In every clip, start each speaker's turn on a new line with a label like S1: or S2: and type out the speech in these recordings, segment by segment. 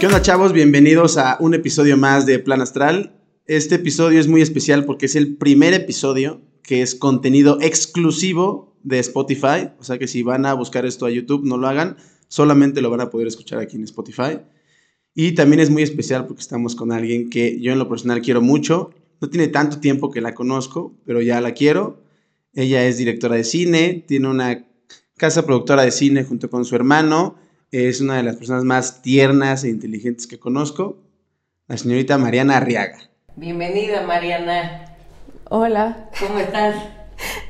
S1: ¿Qué onda chavos? Bienvenidos a un episodio más de Plan Astral. Este episodio es muy especial porque es el primer episodio que es contenido exclusivo de Spotify. O sea que si van a buscar esto a YouTube, no lo hagan. Solamente lo van a poder escuchar aquí en Spotify. Y también es muy especial porque estamos con alguien que yo en lo personal quiero mucho. No tiene tanto tiempo que la conozco, pero ya la quiero. Ella es directora de cine, tiene una casa productora de cine junto con su hermano. Es una de las personas más tiernas e inteligentes que conozco, la señorita Mariana Arriaga.
S2: Bienvenida, Mariana.
S3: Hola.
S2: ¿Cómo estás?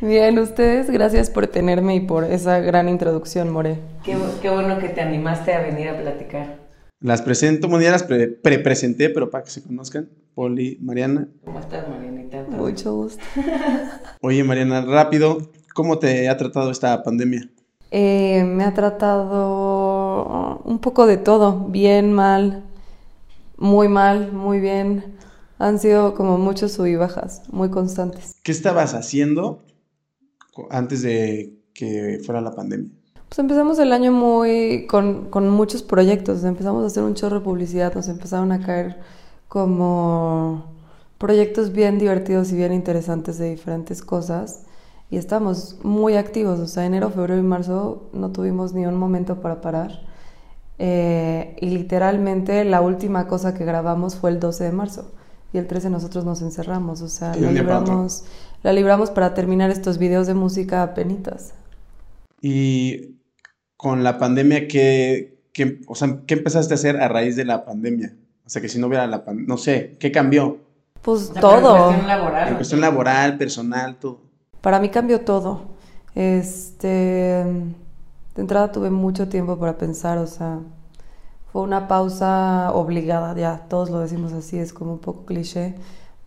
S3: Bien, ustedes, gracias por tenerme y por esa gran introducción, More.
S2: Qué, qué bueno que te animaste a venir a platicar.
S1: Las presento, bueno, ya las pre-presenté, pero para que se conozcan. Poli, Mariana.
S2: ¿Cómo estás, Marianita?
S3: Mucho gusto.
S1: Oye, Mariana, rápido, ¿cómo te ha tratado esta pandemia?
S3: Eh, me ha tratado un poco de todo, bien, mal, muy mal, muy bien. Han sido como muchos sub y bajas, muy constantes.
S1: ¿Qué estabas haciendo antes de que fuera la pandemia?
S3: Pues empezamos el año muy con, con muchos proyectos, empezamos a hacer un chorro de publicidad, nos empezaron a caer como proyectos bien divertidos y bien interesantes de diferentes cosas y estamos muy activos, o sea, enero, febrero y marzo no tuvimos ni un momento para parar. Eh, y literalmente la última cosa que grabamos fue el 12 de marzo y el 13 nosotros nos encerramos, o sea, la libramos, la libramos para terminar estos videos de música a penitas.
S1: Y con la pandemia, ¿qué, qué, o sea, ¿qué empezaste a hacer a raíz de la pandemia? O sea, que si no hubiera la pandemia, no sé, ¿qué cambió?
S3: Pues todo.
S2: En cuestión laboral.
S1: En cuestión laboral, personal, todo.
S3: Para mí cambió todo. Este, de entrada tuve mucho tiempo para pensar, o sea, fue una pausa obligada, ya todos lo decimos así, es como un poco cliché,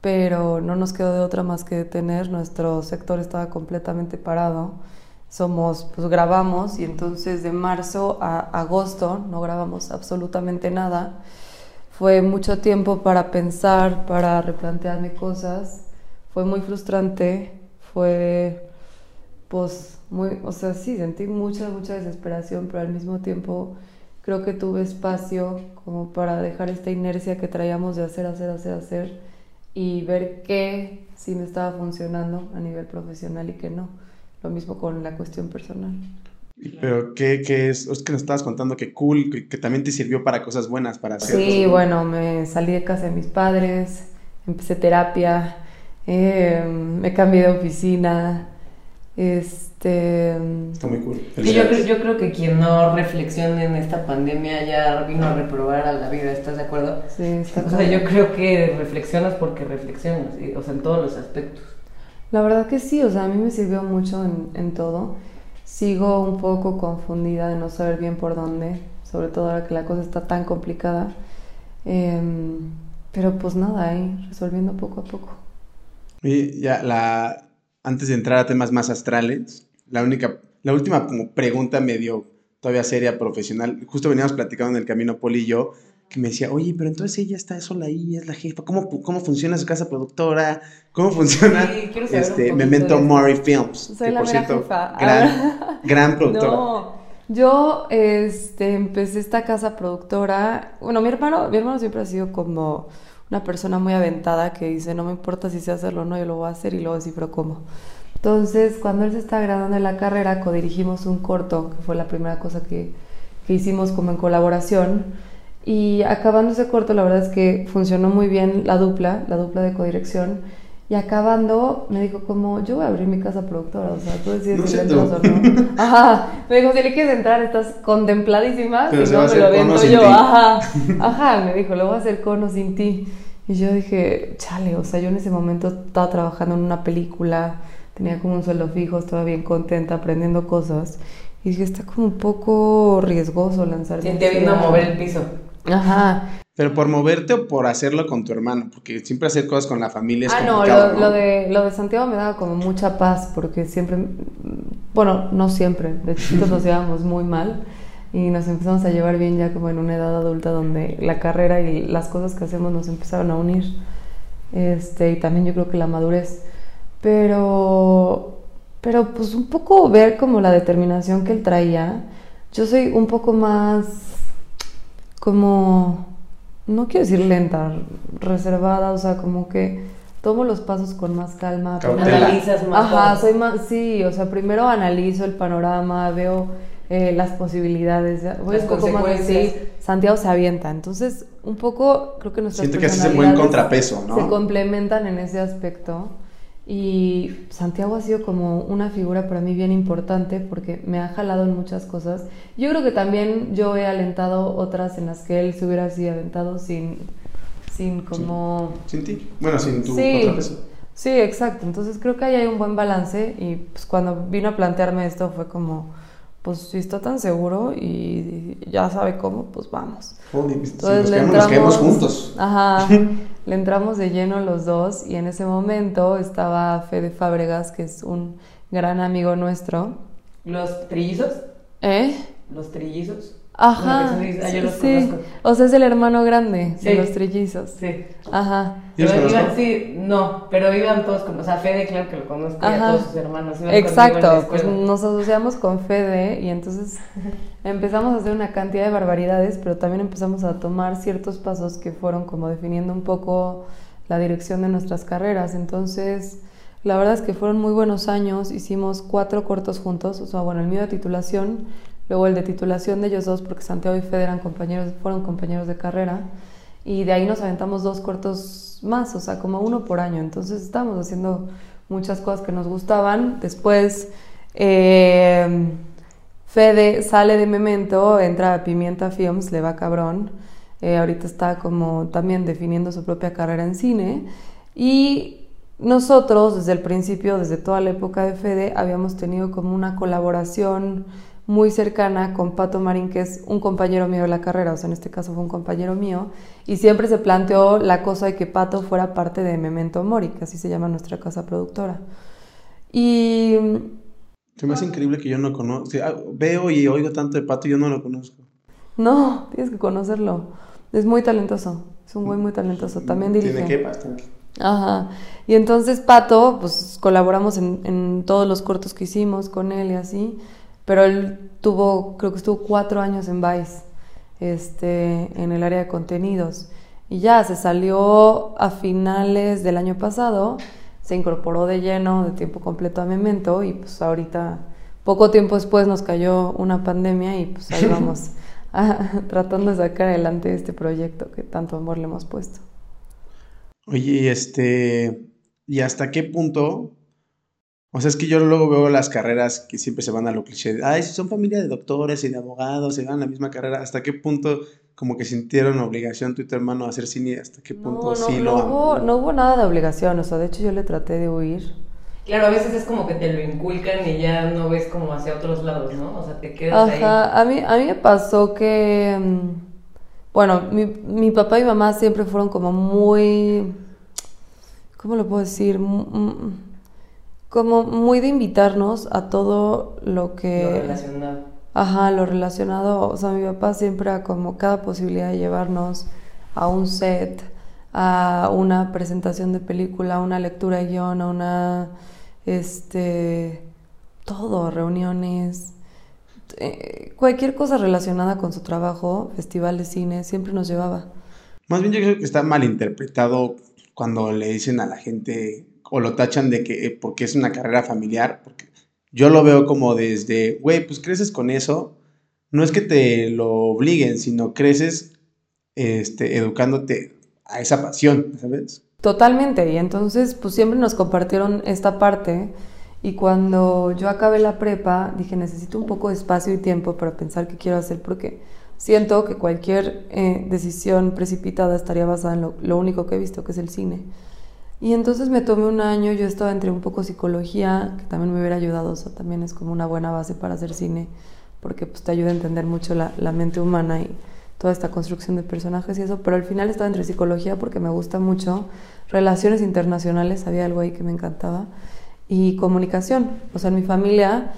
S3: pero no nos quedó de otra más que detener, nuestro sector estaba completamente parado, somos, pues grabamos y entonces de marzo a agosto no grabamos absolutamente nada, fue mucho tiempo para pensar, para replantearme cosas, fue muy frustrante, fue pues muy, o sea, sí, sentí mucha, mucha desesperación, pero al mismo tiempo creo que tuve espacio como para dejar esta inercia que traíamos de hacer, hacer, hacer, hacer y ver qué sí me estaba funcionando a nivel profesional y qué no. Lo mismo con la cuestión personal.
S1: Pero ¿qué, qué es? Es que nos estabas contando que cool, que, que, también te sirvió para cosas buenas, para hacer.
S3: Sí, bueno, me salí de casa de mis padres, empecé terapia, eh, me cambié de oficina. Este.
S1: Está muy cool.
S2: Y yo, yo, creo que quien no reflexione en esta pandemia ya vino a reprobar a la vida, ¿estás de acuerdo?
S3: Sí, está
S2: O sea, yo creo que reflexionas porque reflexionas, o sea, en todos los aspectos.
S3: La verdad que sí, o sea, a mí me sirvió mucho en, en todo. Sigo un poco confundida de no saber bien por dónde, sobre todo ahora que la cosa está tan complicada. Eh, pero pues nada, ahí resolviendo poco a poco.
S1: Y ya la antes de entrar a temas más astrales, la única, la última como pregunta medio todavía seria, profesional, justo veníamos platicando en el camino Poli y yo, que me decía, oye, pero entonces ella está sola ahí, es la jefa, ¿cómo, cómo funciona su casa productora? ¿Cómo funciona
S2: Sí,
S1: este, Memento. Mori Films?
S3: Soy
S1: que
S3: la
S1: por cierto,
S3: jefa.
S1: gran, gran productora.
S3: No, yo este, empecé esta casa productora. Bueno, mi hermano, mi hermano siempre ha sido como una persona muy aventada que dice, no me importa si sé hacerlo o no, yo lo voy a hacer y luego descifro cómo. Entonces, cuando él se estaba graduando de la carrera, codirigimos un corto, que fue la primera cosa que, que hicimos como en colaboración. Y acabando ese corto, la verdad es que funcionó muy bien la dupla, la dupla de codirección. Y acabando, me dijo como, yo voy a abrir mi casa productora, o sea, tú decides
S1: No
S3: si le entras o no. Ajá, me dijo, si le quieres entrar, estás contempladísima,
S1: Pero
S3: si
S1: se va
S3: no,
S1: a
S3: me lo
S1: hacer
S3: vendo
S1: sin
S3: yo,
S1: ti.
S3: ajá, ajá, me dijo, lo voy a hacer cono sin ti. Y yo dije, chale, o sea, yo en ese momento estaba trabajando en una película, tenía como un sueldo fijo, estaba bien contenta, aprendiendo cosas. Y dije, está como un poco riesgoso lanzarse.
S2: Sí, te vino a
S3: a-
S2: mover el piso.
S3: Ajá.
S1: Pero por moverte o por hacerlo con tu hermano, porque siempre hacer cosas con la familia es
S3: Ah, no,
S1: complicado,
S3: lo, lo de, lo de Santiago me daba como mucha paz porque siempre, bueno, no siempre, de chiquitos nos llevábamos muy mal y nos empezamos a llevar bien ya como en una edad adulta donde la carrera y las cosas que hacemos nos empezaron a unir. Este, y también yo creo que la madurez. Pero, pero pues un poco ver como la determinación que él traía. Yo soy un poco más como no quiero decir lenta, reservada, o sea, como que tomo los pasos con más calma.
S2: Analizas más.
S3: Ajá, soy más, sí, o sea, primero analizo el panorama, veo eh, las posibilidades, voy
S2: Las
S3: un poco más así,
S2: consecuencias.
S3: Santiago se avienta, entonces un poco creo que nuestras
S1: Siento que ese es el buen contrapeso, ¿no?
S3: se complementan en ese aspecto y Santiago ha sido como una figura para mí bien importante porque me ha jalado en muchas cosas. Yo creo que también yo he alentado otras en las que él se hubiera así aventado sin, sin como...
S1: Sin ti. Bueno, sin tu
S3: Sí.
S1: contrapeso.
S3: Sí, exacto. Entonces creo que ahí hay un buen balance y pues cuando vino a plantearme esto fue como, pues si está tan seguro y ya sabe cómo, pues vamos.
S1: Si
S3: Entonces
S1: nos,
S3: le
S1: caemos
S3: entramos-
S1: juntos.
S3: Ajá, le entramos de lleno los dos y en ese momento estaba Fede Fábregas, que es un gran amigo nuestro.
S2: Los trillizos.
S3: ¿Eh?
S2: Los trillizos.
S3: Ajá.
S2: Ah, yo los
S3: sí.
S2: conozco.
S3: O sea, es el hermano grande de los trillizos.
S2: Sí.
S3: Ajá.
S1: ¿Yo los
S2: Pero
S1: conozco?
S2: iban, sí, no, pero iban todos con, o sea, Fede, claro que lo conozco, y a todos sus hermanos. iban
S3: Exacto, pues nos asociamos con Fede y entonces empezamos a hacer una cantidad de barbaridades, pero también empezamos a tomar ciertos pasos que fueron como definiendo un poco la dirección de nuestras carreras. Entonces, la verdad es que fueron muy buenos años, hicimos cuatro cortos juntos, o sea, bueno, el mío de titulación, luego el de titulación de ellos dos, porque Santiago y Fede eran compañeros, fueron compañeros de carrera, y de ahí nos aventamos dos cortos más, o sea, como uno por año. Entonces estábamos haciendo muchas cosas que nos gustaban. Después, eh, Fede sale de Memento, entra a Pimienta Films, le va cabrón. Eh, ahorita está como también definiendo su propia carrera en cine. Y nosotros, desde el principio, desde toda la época de Fede, habíamos tenido como una colaboración muy cercana con Pato Marín, que es un compañero mío de la carrera, o sea, en este caso fue un compañero mío, y siempre se planteó la cosa de que Pato fuera parte de Memento Mori, que así se llama nuestra casa productora. Y
S1: Se me hace increíble que yo no conozco. veo y oigo tanto de pato y yo no lo conozco.
S3: no, tienes que conocerlo. Es muy talentoso, es un güey muy talentoso. También dirige.
S1: Tiene que bastante.
S3: Ajá. Y entonces Pato, pues colaboramos en, en todos los cortos que hicimos con él y así, pero él tuvo, creo que estuvo cuatro años en Vice, este, en el área de contenidos. Y ya se salió a finales del año pasado, se incorporó de lleno, de tiempo completo a Memento y pues ahorita, poco tiempo después nos cayó una pandemia y pues ahí vamos tratando de sacar adelante este proyecto que tanto amor le hemos puesto.
S1: Oye, este, ¿y hasta qué punto? O sea, es que yo luego veo las carreras que siempre se van a lo cliché. de, Ay, si son familia de doctores y de abogados, se van la misma carrera. ¿Hasta qué punto como que sintieron obligación tú y tu hermano a hacer cine? ¿Hasta qué punto
S3: No, no,
S1: sí
S3: no
S1: lo
S3: hubo, no hubo nada de obligación, o sea, de hecho yo le traté de huir.
S2: Claro, a veces es como que te lo inculcan y ya no ves como hacia otros lados, ¿no? O sea, te quedas ahí.
S3: Ajá, a mí, a mí me pasó que, mm, bueno, mi, mi papá y mamá siempre fueron como muy, ¿cómo lo puedo decir? Mm, mm, Como muy de invitarnos a todo lo que...
S2: Lo relacionado.
S3: Ajá, lo relacionado, o sea, mi papá siempre era como cada posibilidad de llevarnos a un set, a una presentación de película, a una lectura de guion, a una, este, todo, reuniones, eh, cualquier cosa relacionada con su trabajo, festival de cine, siempre nos llevaba.
S1: Más bien yo creo que está malinterpretado cuando le dicen a la gente o lo tachan de que eh, porque es una carrera familiar, porque yo lo veo como desde, güey, pues creces con eso, no es que te lo obliguen, sino creces este, educándote a esa pasión, ¿sabes?
S3: Totalmente, y entonces pues siempre nos compartieron esta parte y cuando yo acabé la prepa dije necesito un poco de espacio y tiempo para pensar qué quiero hacer porque siento que cualquier eh, decisión precipitada estaría basada en lo, lo único que he visto que es el cine. Y entonces me tomé un año, yo estaba entre un poco psicología, que también me hubiera ayudado, o sea, también es como una buena base para hacer cine, porque pues te ayuda a entender mucho la, mente humana y toda esta construcción de personajes y eso, pero al final estaba entre psicología porque me gusta mucho, relaciones internacionales, había algo ahí que me encantaba, y comunicación. O sea, en mi familia,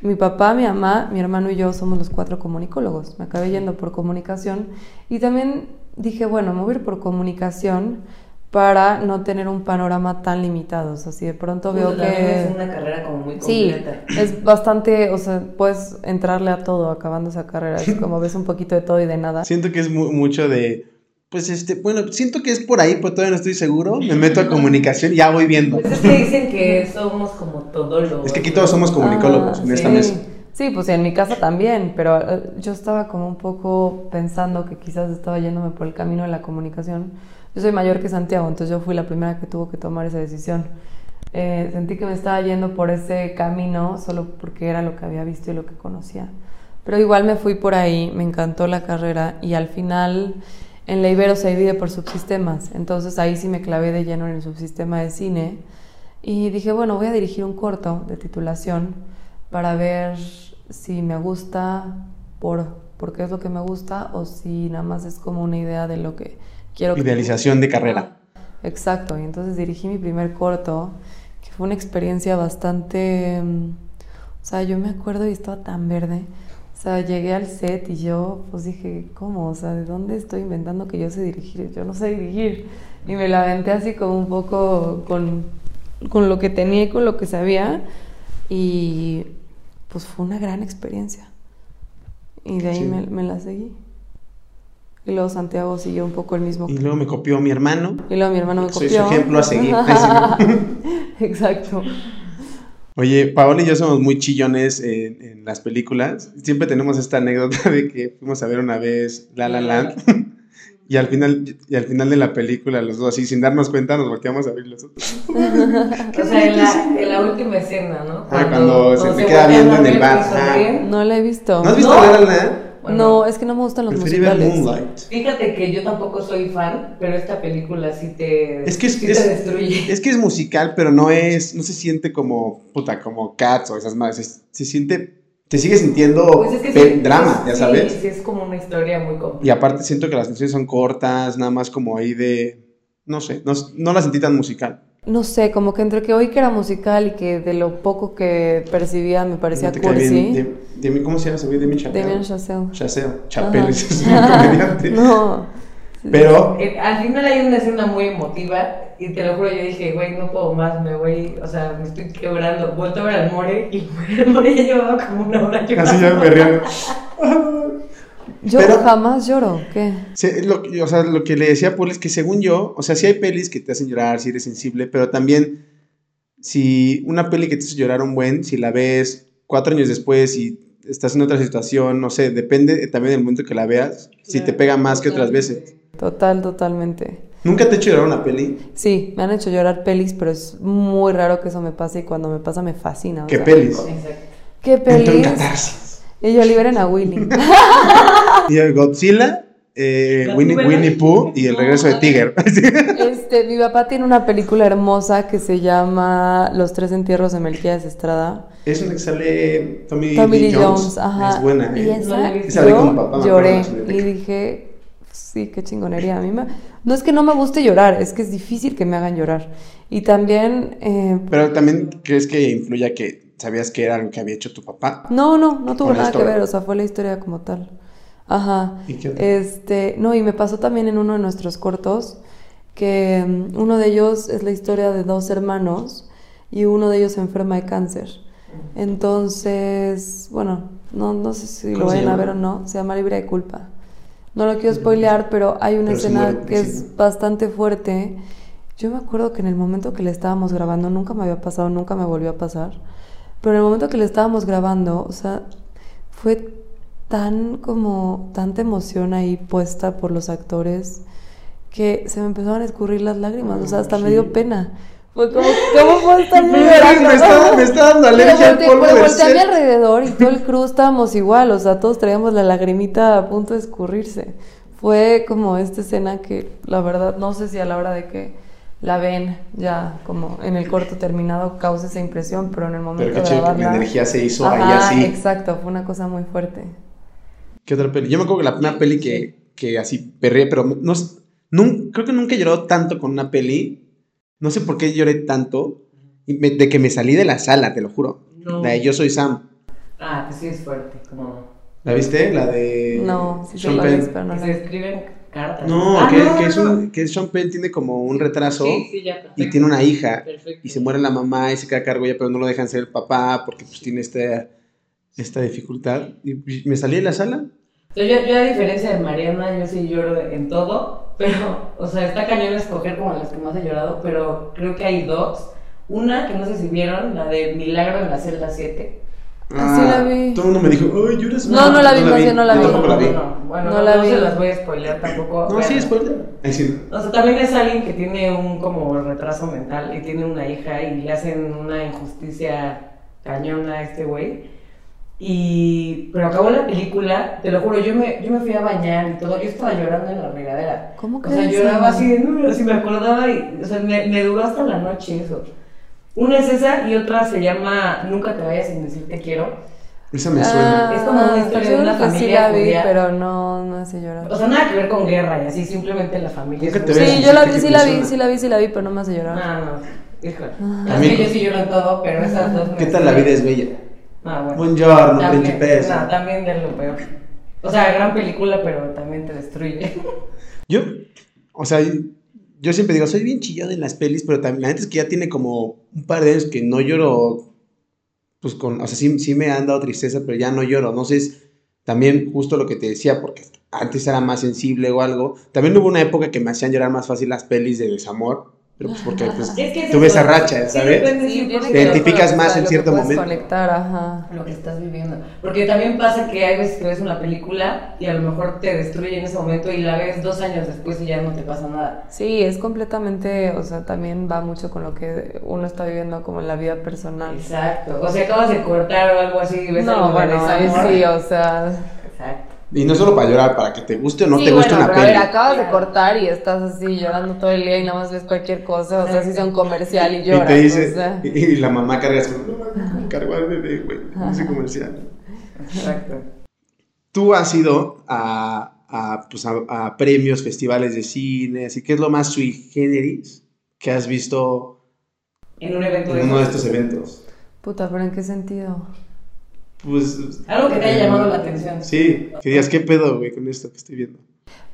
S3: mi papá, mi mamá, mi hermano y yo somos los cuatro comunicólogos. Me acabé yendo por comunicación y también dije, bueno, me por comunicación para no tener un panorama tan limitado. O sea, si de pronto veo
S2: también es
S3: que...
S2: una carrera como muy
S3: Sí,
S2: completa.
S3: es bastante, o sea, puedes entrarle a todo acabando esa carrera. Es como ves un poquito de todo y de nada.
S1: Siento que es mu- mucho de, Pues este, bueno, siento que es por ahí, pero todavía no estoy seguro. Me meto a comunicación y ya voy viendo.
S2: Pues es que dicen que somos como todólogos.
S1: Es que aquí todos somos comunicólogos
S3: Ah,
S1: en esta
S3: sí. Sí, pues en mi casa también, pero eh, yo estaba como un poco pensando que quizás estaba yéndome por el camino de la comunicación. Yo soy mayor que Santiago, entonces yo fui la primera que tuvo que tomar esa decisión. Eh, sentí que me estaba yendo por ese camino solo porque era lo que había visto y lo que conocía. Pero igual me fui por ahí, me encantó la carrera y al final en la Ibero se divide por subsistemas, entonces ahí sí me clavé de lleno en el subsistema de cine y dije, bueno, voy a dirigir un corto de titulación para ver si me gusta por, porque es lo que me gusta o si nada más es como una idea de lo que quiero. que-
S1: Idealización de carrera.
S3: Exacto, y entonces dirigí mi primer corto, que fue una experiencia bastante... mm, O sea, yo me acuerdo y estaba tan verde. O sea, llegué al set y yo pues dije, ¿cómo? O sea, ¿de dónde estoy inventando que yo sé dirigir? Yo no sé dirigir. Y me la aventé así como un poco con, con lo que tenía y con lo que sabía. Y pues fue una gran experiencia. Y de ahí
S1: Sí.
S3: me, me la seguí. Y luego Santiago siguió un poco el mismo
S1: Y luego me copió mi hermano.
S3: y luego mi hermano me
S1: Soy
S3: copió.
S1: su ejemplo a seguir.
S3: Exacto.
S1: Oye, Paola y yo somos muy chillones en, en las películas. Siempre tenemos esta anécdota de que fuimos a ver una vez La La Land y al final y al final de la película los dos así sin darnos cuenta nos volteamos a ver los otros.
S2: O sea, en la, en la última escena, ¿no?
S1: Ah, cuando se te queda viendo en el bar,
S2: sonríen.
S3: No la he visto.
S1: ¿No has visto
S2: ¿No?
S1: La La Land?
S2: Bueno,
S3: No, es que no me gustan los musicales.
S1: Moonlight.
S2: Fíjate que yo tampoco soy fan, pero esta película sí te,
S1: Es que es,
S2: sí
S1: es-
S2: te destruye.
S1: es que es musical, pero no es, no se siente como, puta, como Cats o esas más. Se, se siente, te sigue sintiendo
S2: Pues es que
S1: pe-
S2: sí,
S1: drama,
S2: sí,
S1: ya sabes.
S2: Sí, es como una historia muy compleja.
S1: Y aparte siento que las canciones son cortas, nada más como ahí de, no sé, no, no la sentí tan musical.
S3: No sé, como que entre que oí que era musical y que de lo poco que percibía me parecía
S1: ¿No te cae bien
S3: cursi.
S1: Demi- ¿Cómo se llama ese güey? Demi Chapelle.
S3: Damien Chazelle.
S1: Chazelle. Chapelle,
S3: Ajá.
S1: es un comediante.
S3: No.
S1: Pero,
S2: Eh, al final hay una escena muy emotiva y te lo juro, yo dije, güey, no puedo más, me voy, o sea, me estoy quebrando. Vuelto a ver al More y el More ya llevaba como una hora llorando.
S1: así ya me río.
S3: Yo
S1: Pero-
S3: jamás lloro. ¿Qué?
S1: Se- lo, que- o sea, lo que le decía a Paul es que según yo, o sea, sí hay pelis que te hacen llorar, si eres sensible, pero también si una peli que te hace llorar un buen, si la ves cuatro años después y estás en otra situación, no sé, depende también del momento que la veas, si te pega más que otras veces.
S3: Total, totalmente.
S1: ¿Nunca te ha hecho llorar una peli?
S3: Sí, me han hecho llorar pelis, pero es muy raro que eso me pase y cuando me pasa me fascina. o
S1: ¿Qué
S3: sea,
S1: pelis?
S2: Exacto.
S3: ¿Qué pelis?
S1: catarsis.
S3: Y yo liberen a Willy.
S1: Y el Godzilla, eh, Winnie. Winnie Pooh y el regreso de Tiger.
S3: Este, mi papá tiene una película hermosa que se llama Los tres entierros de Melquíades Estrada.
S1: es una que sale Tommy,
S3: Tommy
S1: Lee
S3: Lee Jones, ajá.
S1: Es buena,
S3: Y
S1: ¿eh?
S2: No
S3: esa,
S1: vi con papá,
S3: lloré y dije, sí, qué chingonería. A mí me- no es que no me guste llorar, es que es difícil que me hagan llorar. Y también, eh,
S1: Pero también crees que influya que sabías que era algo que había hecho tu papá.
S3: no, no, no tuvo nada que ver, o sea, fue la historia como tal. Ajá.
S1: ¿Y qué?
S3: Este, no, y me pasó también en uno de nuestros cortos que mm, uno de ellos es la historia de dos hermanos y uno de ellos se enferma de cáncer. Entonces, bueno, no, no sé si lo
S1: ¿Cómo se
S3: vayan a ver o no, se llama Libre de Culpa. No lo quiero spoilear, pero hay una
S1: Pero
S3: escena que es bastante fuerte. Yo me acuerdo que en el momento que le estábamos grabando, nunca me había pasado, nunca me volvió a pasar, pero en el momento que le estábamos grabando, o sea, fue tan como tanta emoción ahí puesta por los actores que se me empezaron a escurrir las lágrimas, o sea, hasta me dio pena. Fue como, ¿cómo puedo estar
S1: Me,
S3: llorando?
S1: me está, me está dando alergia al polvo
S3: pero volteé a mi alrededor y todo el crew estábamos igual, o sea, todos traíamos la lagrimita a punto de escurrirse. Fue como esta escena que, la verdad, no sé si a la hora de que la ven ya como en el corto terminado causa esa impresión, pero en el momento
S1: Pero qué
S3: de
S1: chido que la energía se hizo ahí
S3: Ajá,
S1: así.
S3: exacto, fue una cosa muy fuerte.
S1: ¿Qué otra peli? Yo me acuerdo que la primera peli que, que así perré, pero no, creo que nunca he llorado tanto con una peli. No sé por qué lloré tanto. de que me salí de la sala, te lo juro.
S2: No.
S1: La de Yo Soy Sam.
S2: Ah, pues sí es fuerte, como...
S1: ¿La viste? La de.
S3: No, sí
S1: Sean Penn.
S3: pero no
S2: se escriben cartas.
S1: No,
S2: Ah,
S1: que,
S2: no,
S1: que
S2: no,
S1: es un, que Sean Penn tiene como un retraso
S2: Sí, sí, ya,
S1: y tiene una hija.
S2: Perfecto.
S1: Y se muere la mamá y se queda a cargo ella, pero no lo dejan ser el papá porque pues tiene esta, esta dificultad. Y me salí de la sala.
S2: Yo, yo, a diferencia de Mariana, yo sí lloro en todo, pero, o sea, está cañón escoger como las que más he llorado, pero creo que hay dos. Una que no sé si vieron, la de Milagro en la celda 7.
S3: Ah, sí la vi.
S1: Todo el mundo me dijo, ay, lloras
S3: No, no la vi, más bien no la vi.
S1: tampoco la vi.
S2: No, bueno,
S3: No
S2: no,
S3: la
S2: no
S3: vi.
S2: se las voy a spoilear tampoco.
S1: No, sí,
S2: Vean.
S1: spoiler. Sí.
S2: O sea, también es alguien que tiene un como retraso mental y tiene una hija y le hacen una injusticia cañona a este güey. Y... Pero acabó la película, te lo juro, yo me, yo me fui a bañar y todo, yo estaba llorando en la regadera.
S3: ¿Cómo
S2: O sea, lloraba así de no, así me acordaba y, o sea, me, me duró hasta la noche eso. Una es esa y otra se llama Nunca te vayas sin decir te quiero.
S1: Esa me suena.
S3: Ah,
S2: Es como una historia
S3: yo
S2: de una
S3: que sí
S2: familia
S3: la vi,
S2: judía.
S3: pero no, no hace llorar.
S2: O sea, nada que ver con guerra y así, simplemente la familia.
S1: Nunca
S2: es
S1: te
S2: muy-
S1: vayas
S3: Sí,
S1: sin
S3: yo la vi, sí
S1: que
S3: la vi, sí la vi, sí la vi, pero no me hace llorar.
S2: No, no, híjole.
S3: Ah.
S2: Que yo sí lloro en todo, pero esas dos me
S1: ¿Qué tal la vida es bella?
S2: Ah, bueno.
S1: Buongiorno,
S2: También-
S1: principessa.
S2: No, también de lo peor. O sea, gran película, pero también te destruye.
S1: Yo, o sea, yo siempre digo, soy bien chillón en las pelis, pero también la neta es que ya tiene como un par de años que no lloro, pues con, o sea, sí, sí me han dado tristeza, pero ya no lloro. No sé, es también justo lo que te decía, porque antes era más sensible o algo. También hubo una época que me hacían llorar más fácil las pelis de desamor, pero pues porque pues,
S2: Es que
S1: tuve esa racha,
S2: Sí,
S1: ¿sabes?
S3: Sí,
S2: 100%
S3: tiene
S1: Te identificas más en cierto momento.
S3: conectar, ajá.
S2: lo que estás viviendo. Porque también pasa que hay veces que ves una película y a lo mejor te destruye en ese momento y la ves dos años después y ya no te pasa nada.
S3: Sí, es completamente, o sea, también va mucho con lo que uno está viviendo como en la vida personal.
S2: Exacto. O sea, acabas de cortar o algo así y ves
S3: No,
S2: algo
S3: bueno, ahí sí, o sea...
S2: Exacto.
S1: Y no solo para llorar, para que te guste o no
S3: sí,
S1: te guste
S3: bueno,
S1: una
S3: pero a
S1: peli.
S3: ver, acabas de cortar y estás así llorando todo el día y nada más ves cualquier cosa, o sea, si son comercial y
S1: Y
S3: lloras,
S1: te dice,
S3: o sea.
S1: y, y la mamá carga su, no, cargo al bebé, güey, ese comercial.
S2: Exacto.
S1: Tú has ido a, a, pues, a, a premios, festivales de cine, así que es lo más sui generis que has visto
S2: En un evento
S1: en uno de estos eventos.
S3: Puta, pero ¿en qué sentido?
S1: Pues,
S2: Algo que te haya llamado la atención.
S1: Sí, que digas, ¿qué pedo, güey, con esto que estoy viendo?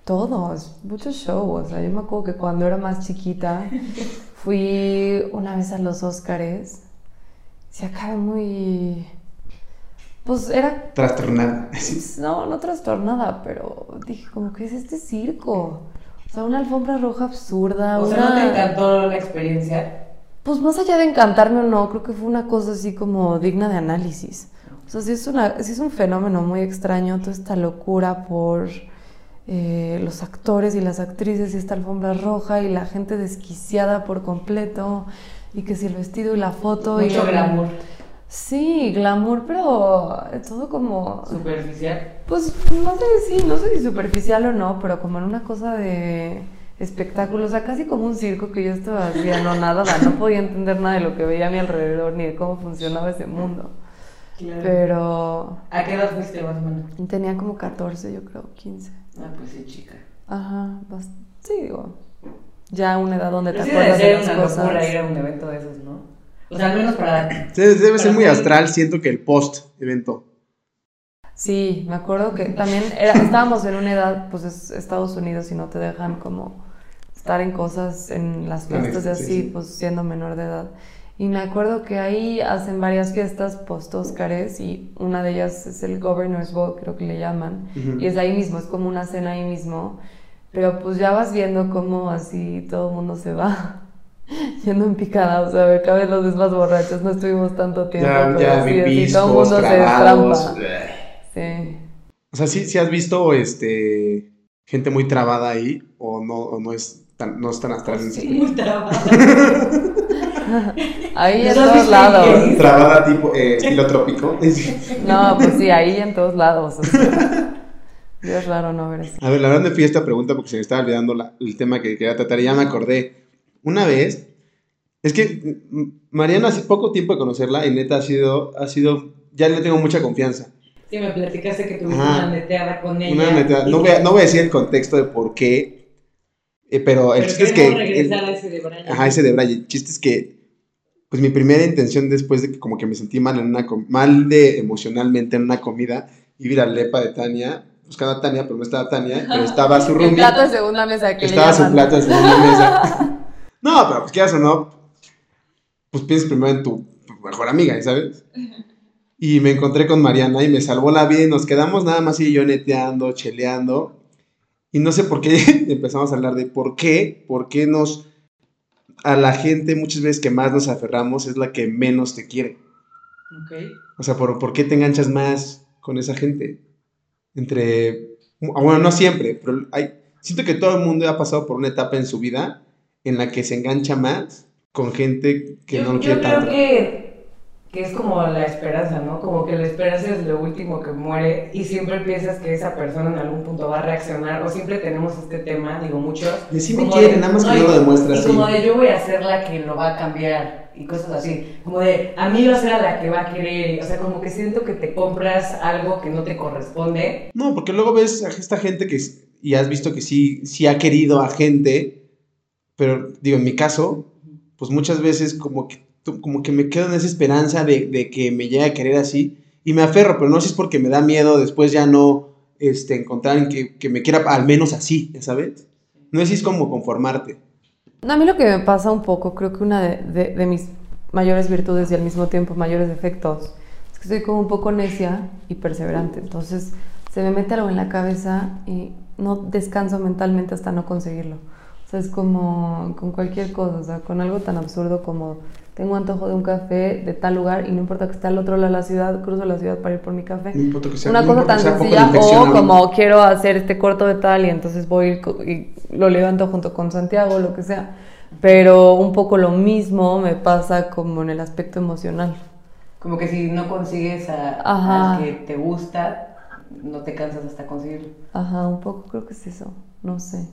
S3: Todos, muchos shows. O sea, yo me acuerdo que cuando era más chiquita fui una vez a los Óscares. Se acaba muy. Pues era.
S1: Trastornada.
S3: No, no trastornada, pero dije, como que es este circo. O sea, una alfombra roja absurda.
S2: O sea. ¿no te encantó la experiencia?
S3: Pues más allá de encantarme o no, creo que fue una cosa así como digna de análisis. O sea, sí es, una, sí es un fenómeno muy extraño, toda esta locura por eh, los actores y las actrices y esta alfombra roja y la gente desquiciada por completo y que si el vestido y la foto y
S2: Mucho glamour.
S3: Sí, glamour, pero todo como...
S2: Superficial.
S3: Pues no sé si, no sé si superficial o no, pero como en una cosa de espectáculo, o sea, casi como un circo que yo estaba así anonadada, no podía entender nada de lo que veía a mi alrededor ni de cómo funcionaba ese mundo.
S2: Claro.
S3: Pero
S2: ¿A qué edad fuiste más o menos?
S3: tenía como 14, yo creo, 15.
S2: Ah, pues sí, chica.
S3: Ajá, bast- sí, digo, ya una edad donde te
S2: Pero sí debe
S3: acuerdas de
S2: ser
S3: las
S2: una
S3: cosas.
S2: locura ir a un evento de esos, ¿no? O sea, al menos para...
S1: Debe, debe ser
S2: Para
S1: muy
S2: mí-
S1: astral, siento que el post-evento.
S3: Sí, me acuerdo que también era, estábamos en una edad, pues es Estados Unidos y no te dejan como estar en cosas, en las
S1: La
S3: fiestas de
S1: neta, sí,
S3: así,
S1: sí.
S3: pues siendo menor de edad. Y me acuerdo que ahí hacen varias fiestas post-Óscares y una de ellas es el Governor's Ball, creo que le llaman.
S1: Ujú.
S3: Y es ahí mismo, es como una cena ahí mismo. Pero pues ya vas viendo cómo así todo el mundo se va yendo en picada. O sea, cada vez los ves más borrachos, no estuvimos tanto tiempo.
S1: Ya,
S3: pero
S1: ya,
S3: sí, así,
S1: viscos,
S3: todo el mundo se destrampa. Sí.
S1: O sea, sí, sí has visto este gente muy trabada ahí, o no, o no es tan, no es tan astral. en ese
S3: Sí.
S2: Muy trabado.
S3: Ahí en
S2: ¿Eso has
S3: todos lados.
S1: Trabada tipo eh, estilo trópico.
S3: No, pues sí, ahí en todos lados. o sea. Es raro no ver eso.
S1: A ver, la verdad me fui a esta pregunta porque se me estaba olvidando la- el tema que quería tratar y ya me acordé. Una vez, es que Mariana hace poco tiempo de conocerla y neta ha sido, ha sido, ya le tengo mucha confianza.
S2: Sí, me platicaste que tuviste
S1: Ajá.
S2: una neteada con ella.
S1: Una neta,
S2: y
S1: no, voy a, no voy a decir el contexto de por qué, eh, pero el
S2: pero
S1: chiste es que... el-
S2: a ese de Brian.
S1: Ajá, ese de Brian. El chiste es que, pues mi primera intención después de que como que me sentí mal en una mal de emocionalmente en una comida, a ir a la lepa de Tania, buscando a Tania, pero no estaba Tania, pero estaba su
S3: El
S1: roomie,
S3: plato de segunda mesa que
S1: estaba su plato de segunda mesa. No, pero pues quieras o no, pues piensas primero en tu mejor amiga, ¿sabes? Y me encontré con Mariana y me salvó la vida y nos quedamos nada más y yo neteando, cheleando. Y no sé por qué empezamos a hablar de por qué, por qué nos, a la gente muchas veces que más nos aferramos es la que menos te quiere.
S2: Ok.
S1: O sea, ¿por, por qué te enganchas más con esa gente? Entre, bueno, no siempre, pero hay, siento que todo el mundo ha pasado por una etapa en su vida en la que se engancha más con gente que
S2: yo,
S1: no lo
S2: yo
S1: quiere
S2: creo
S1: tanto.
S2: que, que es como la esperanza, ¿no? Como que la esperanza es lo último que muere y siempre piensas que esa persona en algún punto va a reaccionar o siempre tenemos este tema, digo muchos.
S1: De sí me quieren, nada más que no lo demuestra
S2: y
S1: así.
S2: como de yo voy a ser la que lo va a cambiar y cosas así. Como de a mí va a ser a la que va a querer. O sea, como que siento que te compras algo que no te corresponde.
S1: No, porque luego ves a esta gente que, y has visto que sí, sí ha querido a gente, pero digo, en mi caso, pues muchas veces como que, como que me quedo en esa esperanza de, de que me llegue a querer así y me aferro, pero no sé si es porque me da miedo después ya no este, encontrar en que, que me quiera al menos así, ¿ya sabes? No sé si es como conformarte.
S3: A mí lo que me pasa un poco, creo que una de, de- de mis mayores virtudes y al mismo tiempo mayores defectos, es que soy como un poco necia y perseverante. Entonces se me mete algo en la cabeza y no descanso mentalmente hasta no conseguirlo. O sea, es como con cualquier cosa, o sea, con algo tan absurdo como tengo antojo de un café de tal lugar y no importa que esté al otro lado de la ciudad, cruzo la ciudad para ir por mi café.
S1: No importa que sea-
S3: Una
S1: no
S3: cosa tan sencilla o como quiero hacer este corto de tal y entonces voy y lo levanto junto con Santiago, lo que sea. Pero un poco lo mismo me pasa como en el aspecto emocional.
S2: Como que si no consigues a,
S3: Ajá.
S2: al que te gusta, no te cansas hasta conseguirlo.
S3: Ajá, un poco creo que es eso, no sé.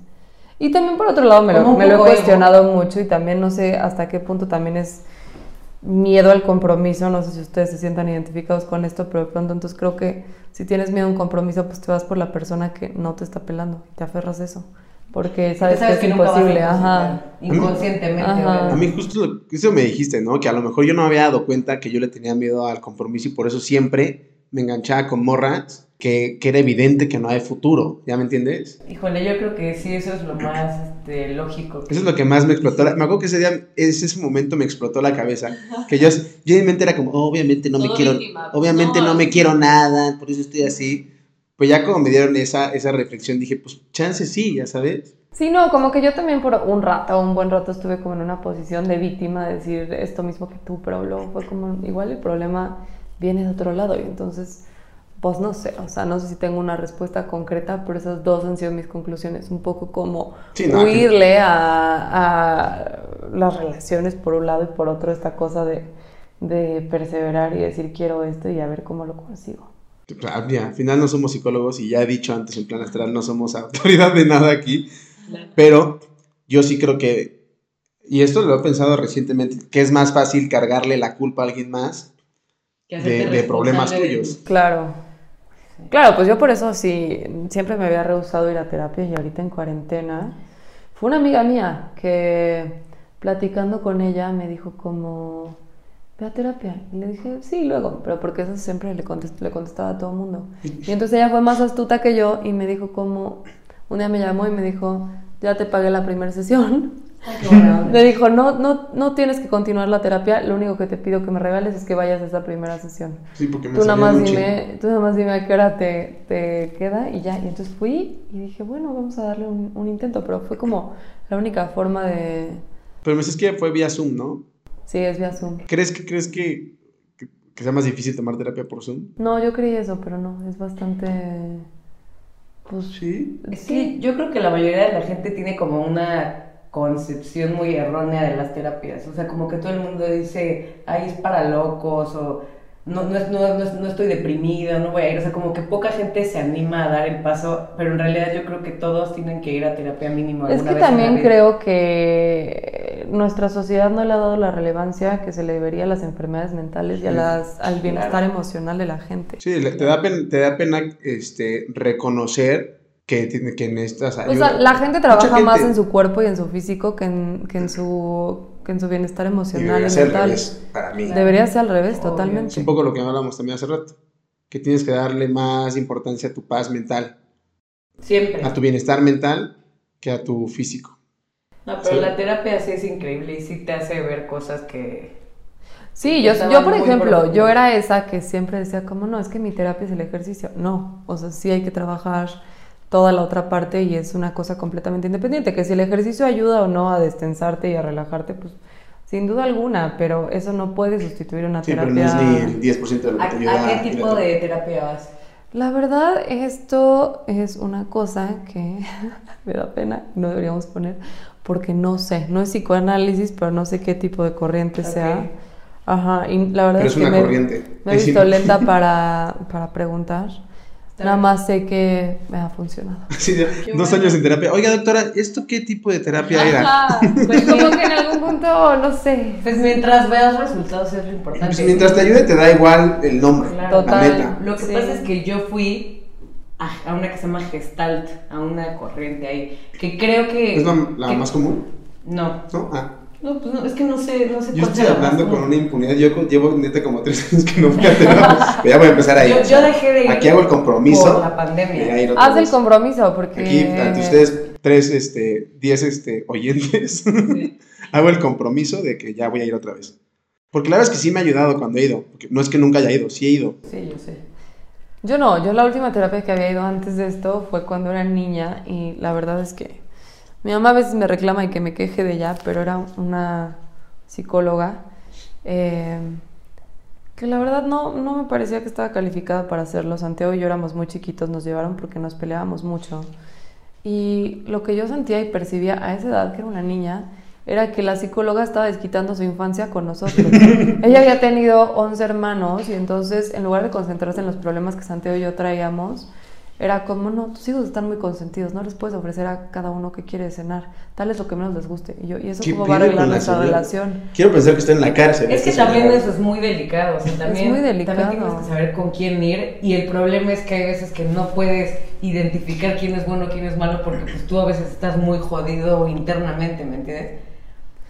S3: Y también por otro lado me lo, me lo he
S2: poco ego.
S3: cuestionado mucho y también no sé hasta qué punto también es miedo al compromiso, no sé si ustedes se sientan identificados con esto, pero de pronto entonces creo que si tienes miedo a un compromiso, pues te vas por la persona que no te está pelando y te aferras a eso, porque sabes,
S2: Sabes
S3: que es imposible, ajá.
S2: Inconscientemente,
S3: Ajá.
S1: A mí justo lo- eso me dijiste, ¿no? Que a lo mejor yo no había dado cuenta que yo le tenía miedo al compromiso y por eso siempre me enganchaba con morras que, que era evidente que no hay futuro, ¿ya me entiendes?
S2: Híjole, yo creo que sí, eso es lo más este, lógico.
S1: Eso es lo que más me explotó. la- Me acuerdo que ese día, ese, ese momento me explotó la cabeza. Que yo, yo en mi mente era como, obviamente no me
S4: Todo
S1: quiero,
S4: víctima.
S1: obviamente no,
S4: No.
S1: me quiero nada, por eso estoy así. Pues ya como me dieron esa, esa reflexión, dije, pues chance sí, ya sabes.
S3: Sí, no, como que yo también por un rato, un buen rato estuve como en una posición de víctima, de decir esto mismo que tú, pero luego fue como, igual el problema viene de otro lado y entonces, pues no sé, o sea, no sé si tengo una respuesta concreta, pero esas dos han sido mis conclusiones, un poco como
S1: Sí, no,
S3: huirle a, a las relaciones por un lado y por otro esta cosa de, de perseverar y decir quiero esto y a ver cómo lo consigo.
S1: Claro, ya, al final no somos psicólogos y ya he dicho antes en plan astral, no somos autoridad de nada aquí. Pero yo sí creo que, y esto lo he pensado recientemente, que es más fácil cargarle la culpa a alguien más
S4: Que
S1: de, problemas tuyos.
S3: Claro. Claro, pues yo por eso sí, siempre me había rehusado ir a terapia y ahorita en cuarentena fue una amiga mía que platicando con ella me dijo como, ve a terapia. Y le dije, sí, luego, pero porque eso siempre le, contest- le contestaba a todo el mundo. Y entonces ella fue más astuta que yo y me dijo como, un día me llamó y me dijo, ya te pagué la primera sesión.
S2: Ay.
S3: Me dijo, no, no, no tienes que continuar la terapia, lo único que te pido que me regales es que vayas a esa primera sesión.
S1: Sí, porque me
S3: Tú nada, más dime, tú nada más dime a qué hora te, te queda y ya. Y entonces fui y dije, bueno, vamos a darle un, un intento, pero fue como la única forma de...
S1: Pero me dices que fue vía Zoom, ¿no?
S3: Sí, es vía Zoom.
S1: ¿Crees que, crees que, que, que sea más difícil tomar terapia por Zoom?
S3: No, yo creí eso, pero no, es bastante... Pues
S1: Sí.
S2: Es que yo creo que la mayoría de la gente tiene como una concepción muy errónea de las terapias. O sea, como que todo el mundo dice, ay, es para locos, o no, no, es- no, no, es- no estoy deprimido, no voy a ir. O sea, como que poca gente se anima a dar el paso, pero en realidad yo creo que todos tienen que ir a terapia mínimo
S3: Es
S2: alguna
S3: que
S2: vez
S3: también creo que nuestra sociedad no le ha dado la relevancia que se le debería a las enfermedades mentales y a las, al bienestar
S2: Claro.
S3: emocional de la gente.
S1: Sí, te da pena, te da pena este, reconocer que, tiene, que necesitas
S3: O
S1: ayuda.
S3: sea, la gente trabaja más en su cuerpo y en su físico que en, que en, su, que en su bienestar
S1: y
S3: emocional
S1: debería
S3: y
S1: ser al
S3: mental.
S1: revés, para mí.
S3: Debería ser al revés,
S2: Obvio.
S3: totalmente.
S1: Es un poco lo que hablábamos también hace rato. Que tienes que darle más importancia a tu paz mental,
S2: Siempre.
S1: a tu bienestar mental, que a tu físico.
S2: No, pero
S1: Sí.
S2: la terapia sí es increíble y sí te hace ver cosas que...
S3: Sí, yo, yo por ejemplo,
S2: profundo.
S3: yo era esa que siempre decía, como no, es que mi terapia es el ejercicio. No, o sea, sí hay que trabajar toda la otra parte y es una cosa completamente independiente, que si el ejercicio ayuda o no a destensarte y a relajarte, pues sin duda alguna, pero eso no puede sustituir una
S1: Sí, pero
S3: terapia.
S1: no es ni el 10% de lo
S2: ¿A,
S1: que te ayuda.
S2: a qué tipo de terapia vas?
S3: La verdad, esto es una cosa que me da pena, no deberíamos poner, porque no sé, no es psicoanálisis, pero no sé qué tipo de corriente
S2: Ok.
S3: sea. Ajá, y la verdad
S1: Pero
S3: es,
S1: es
S3: que
S1: una
S3: me,
S1: corriente.
S3: me he visto lenta para, para preguntar. Nada más sé que me ha funcionado.
S1: Sí, dos
S2: bueno.
S1: años en terapia. Oiga, doctora, ¿esto qué tipo de terapia era?
S3: Pues como que en algún punto, no sé.
S2: Pues mientras veas resultados es lo importante.
S1: Pues mientras te ayude, te da igual el nombre,
S2: Claro.
S1: la
S3: Total.
S1: neta.
S2: Lo que
S3: Sí.
S2: pasa es que yo fui a, a una que se llama Gestalt, a una corriente ahí, que creo que...
S1: ¿Es la, la
S2: que-
S1: más común?
S2: No,
S1: ¿No? Ah.
S2: No, pues no, es que no sé, no sé
S1: Yo
S2: cuál
S1: estoy
S2: más
S1: hablando con una impunidad. Yo llevo neta como tres años que no voy a terapia. Pero ya voy a empezar ahí.
S2: Yo, yo dejé de ir
S1: Aquí hago el compromiso.
S2: por la
S1: de
S2: pandemia.
S3: Haz el compromiso, porque...
S1: Aquí, ante ustedes, tres, este, diez, este, oyentes,
S2: Sí.
S1: hago el compromiso de que ya voy a ir otra vez. Porque la verdad es que sí me ha ayudado cuando he ido. Porque no es que nunca haya ido, sí he ido.
S2: Sí, yo sé.
S3: Yo no, yo la última terapia que había ido antes de esto fue cuando era niña y la verdad es que mi mamá a veces me reclama y que me queje de ella, pero era una psicóloga eh, que la verdad no, no me parecía que estaba calificada para hacerlo. Santiago y yo éramos muy chiquitos, nos llevaron porque nos peleábamos mucho. Y lo que yo sentía y percibía a esa edad, que era una niña, era que la psicóloga estaba desquitando su infancia con nosotros. Ella había tenido 11 hermanos y entonces en lugar de concentrarse en los problemas que Santiago y yo traíamos, era como, no, tus hijos están muy consentidos, no les puedes ofrecer a cada uno que quiere cenar, tal es lo que menos les guste. Y yo, ¿y eso
S1: ¿Qué
S3: cómo va a arreglar nuestra relación?
S1: Quiero pensar que está en la cárcel.
S2: Es que también eso es muy delicado, o sea, también,
S3: muy delicado.
S2: también tienes que saber con quién ir y el problema es que hay veces que no puedes identificar quién es bueno, quién es malo porque pues tú a veces estás muy jodido internamente, ¿me entiendes?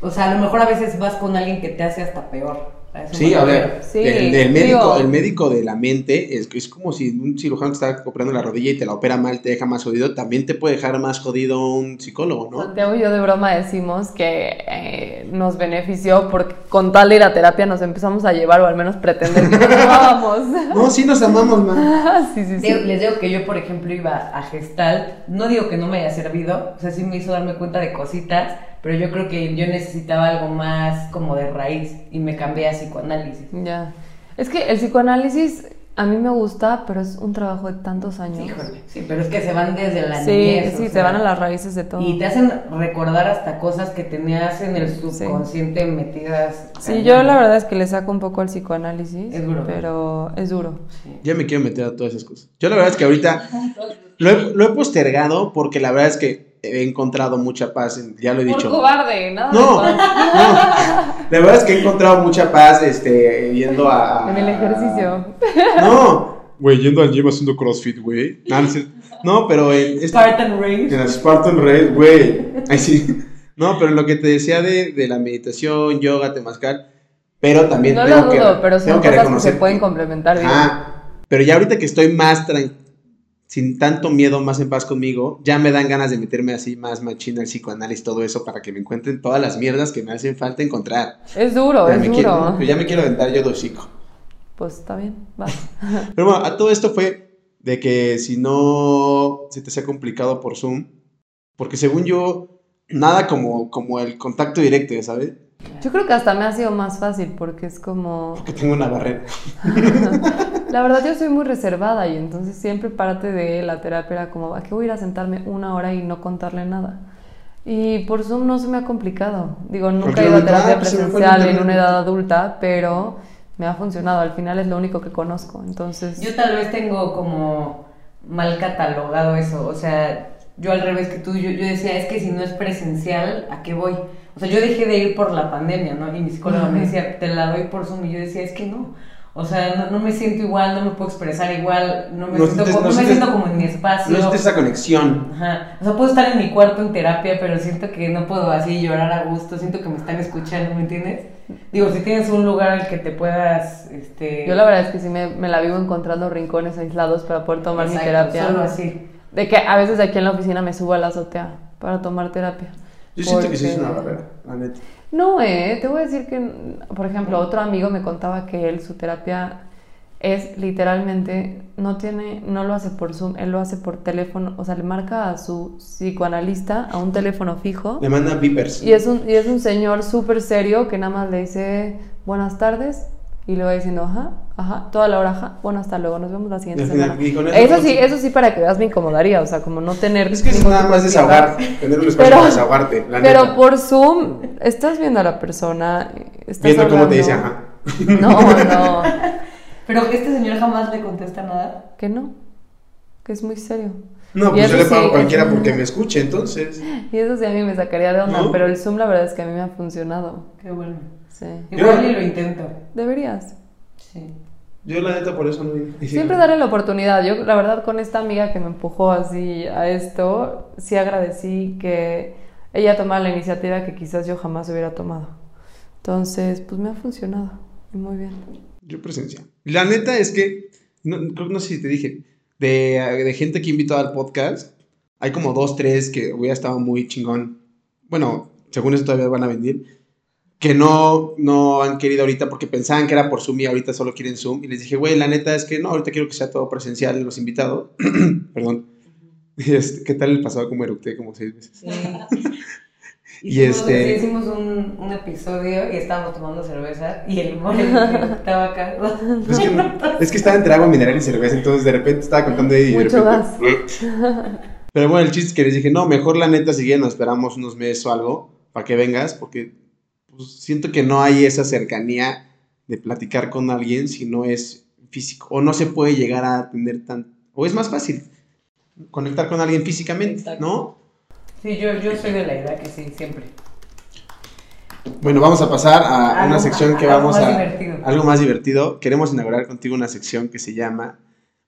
S2: O sea, a lo mejor a veces vas con alguien que te hace hasta peor.
S1: Sí, a ver,
S3: Sí,
S1: el, el médico,
S3: digo-
S1: el médico de la mente es, es como si un cirujano que está operando la rodilla y te la opera mal, te deja más jodido, también te puede dejar más jodido un psicólogo, ¿no?
S3: Santiago y yo de broma decimos que eh, nos benefició porque con tal de ir a terapia nos empezamos a llevar o al menos pretender que nos llevábamos.
S1: No, sí nos amamos, man.
S3: sí, sí, sí.
S2: Digo- Les digo que yo, por ejemplo, iba a Gestalt. No digo que no me haya servido, o sea, sí me hizo darme cuenta de cositas, pero yo creo que yo necesitaba algo más como de raíz y me cambié a psicoanálisis.
S3: Ya. Es que el psicoanálisis a mí me gusta, pero es un trabajo de tantos años.
S2: Híjole, sí, pero es que se van desde la
S3: Sí,
S2: niñez. o
S3: sí, se
S2: sea,
S3: van a las raíces de todo.
S2: Y te hacen recordar hasta cosas que tenías en el subconsciente metidas.
S3: Sí, yo la verdad es que le saco un poco al psicoanálisis,
S2: Es duro.
S3: pero es duro.
S2: Sí.
S1: Ya me quiero meter a todas esas cosas. Yo la verdad es que ahorita lo he, lo he postergado porque la verdad es que he encontrado mucha paz, ya lo he dicho.
S3: cobarde, nada
S1: No, no. La verdad es que he encontrado mucha paz este, yendo a...
S3: En el ejercicio.
S1: No, güey, yendo al gym haciendo crossfit, güey. No, no. No, pero en, este-
S2: Spartan Race.
S1: en la Spartan Race, güey. Ahí sí. No, pero lo que te decía de, de la meditación, yoga, temazcal, pero también
S3: No
S1: tengo
S3: lo
S1: que,
S3: dudo, pero son
S1: tengo
S3: cosas que se pueden complementar bien.
S1: Ah, pero ya ahorita que estoy más tran- sin tanto miedo, más en paz conmigo, ya me dan ganas de meterme así más machina al psicoanálisis, todo eso, para que me encuentren todas las mierdas que me hacen falta encontrar.
S3: Es duro,
S1: Ya
S3: es
S1: me
S3: duro.
S1: quiero, ya me quiero aventar yo de hocico.
S3: Pues está bien, va.
S1: Pero bueno, a todo esto fue de que si no se te hacía complicado por Zoom, porque según yo, nada como, como el contacto directo, ¿sabes?
S3: Yo creo que hasta me ha sido más fácil porque es como...
S1: Que tengo una barrera.
S3: La verdad yo soy muy reservada y entonces siempre parte de la terapia era como, ¿a qué voy a ir a sentarme una hora y no contarle nada? Y por Zoom no se me ha complicado. Digo, nunca he ido a terapia presencial en una edad adulta, pero me ha funcionado. Al final es lo único que conozco. Entonces,
S2: Yo tal vez tengo como mal catalogado eso, o sea, yo al revés que tú, yo, yo decía, es que si no es presencial, ¿a qué voy? O sea, yo dejé de ir por la pandemia, ¿no? Y mi psicóloga me decía, te la doy por Zoom, y yo decía, es que no. O sea, no, no me siento igual, no me puedo expresar igual, no me,
S1: No
S2: siento,
S1: sientes-
S2: co-
S1: no
S2: no me
S1: sientes-
S2: siento como en mi espacio.
S1: No es esa conexión.
S2: Ajá. O sea, puedo estar en mi cuarto en terapia, pero siento que no puedo así llorar a gusto, siento que me están escuchando, ¿me entiendes? Digo, si tienes un lugar al que te puedas, este...
S3: yo la verdad es que sí me, me la vivo encontrando rincones aislados para poder tomar mi terapia.
S2: Solo así.
S3: De que a veces aquí en la oficina me subo a la azotea para tomar terapia.
S1: Yo siento que sí es una barrera, la neta.
S3: No, eh, te voy a decir que, por ejemplo, otro amigo me contaba que él, su terapia es literalmente, no tiene, no lo hace por Zoom, él lo hace por teléfono, o sea, le marca a su psicoanalista a un teléfono fijo.
S1: Le manda beepers.
S3: Y es un, y es un señor súper serio que nada más le dice buenas tardes y va diciendo ajá, ajá, toda la hora ajá, bueno, hasta luego, nos vemos la siguiente semana.
S1: y con eso,
S3: Eso sí, eso sí para que veas me incomodaría, o sea, como no tener...
S1: Es que es nada más
S3: de
S1: desahogar,
S3: feedback.
S1: tener un espacio
S3: Pero-
S1: para desahogarte, la
S3: Pero
S1: neta.
S3: por Zoom estás viendo a la persona, estás
S1: Viendo cómo te dice, ajá.
S3: No, no,
S2: Pero este señor jamás le contesta nada.
S3: que no, que es muy serio.
S1: No,
S3: Y
S1: pues yo le pago
S3: sí,
S1: a cualquiera
S3: es-
S1: porque me escuche, entonces.
S3: Y eso sí a mí me sacaría de onda,
S1: ¿No?
S3: pero el Zoom la verdad es que a mí me ha funcionado.
S2: Qué bueno.
S3: Sí.
S2: Igual
S1: Yo-
S2: y lo intento.
S3: Deberías.
S2: Sí.
S1: Yo la neta por eso no dije.
S3: Siempre darle la oportunidad. Yo, la verdad, con esta amiga que me empujó así a esto, sí agradecí que ella tomara la iniciativa que quizás yo jamás hubiera tomado. Entonces, pues me ha funcionado. Y muy bien.
S1: Yo presencial. La neta es que, no, creo que no sé si te dije, de, de gente que he invitado al podcast, hay como dos, tres que hubiera estado muy chingón. Bueno, según eso todavía van a venir. Que no, no han querido ahorita porque pensaban que era por Zoom y ahorita solo quieren Zoom. Y les dije, güey, la neta es que no, ahorita quiero que sea todo presencial los invitados. Perdón. Y este, ¿Qué tal el pasado como eructé como seis veces?
S2: Sí.
S1: Y
S2: Hicimos,
S1: este-
S2: hicimos un, un episodio y estábamos tomando cerveza y el mole estaba acá.
S1: Es que, es que estaba entre agua mineral y cerveza, entonces de repente estaba contando ahí y de
S3: Mucho
S1: repente- Pero bueno, el chiste es que les dije, no, mejor la neta, si ya nos esperamos unos meses o algo para que vengas, porque pues, siento que no hay esa cercanía de platicar con alguien si no es físico, o no se puede llegar a tener tan, o es más fácil conectar con alguien físicamente. ¿no?
S2: Sí, yo, yo soy de la idea que sí, siempre.
S1: Bueno, vamos a pasar a
S2: Algo-
S1: una sección que
S2: algo
S1: vamos
S2: más
S1: a...
S2: divertido.
S1: Algo más divertido. Queremos inaugurar contigo una sección que se llama...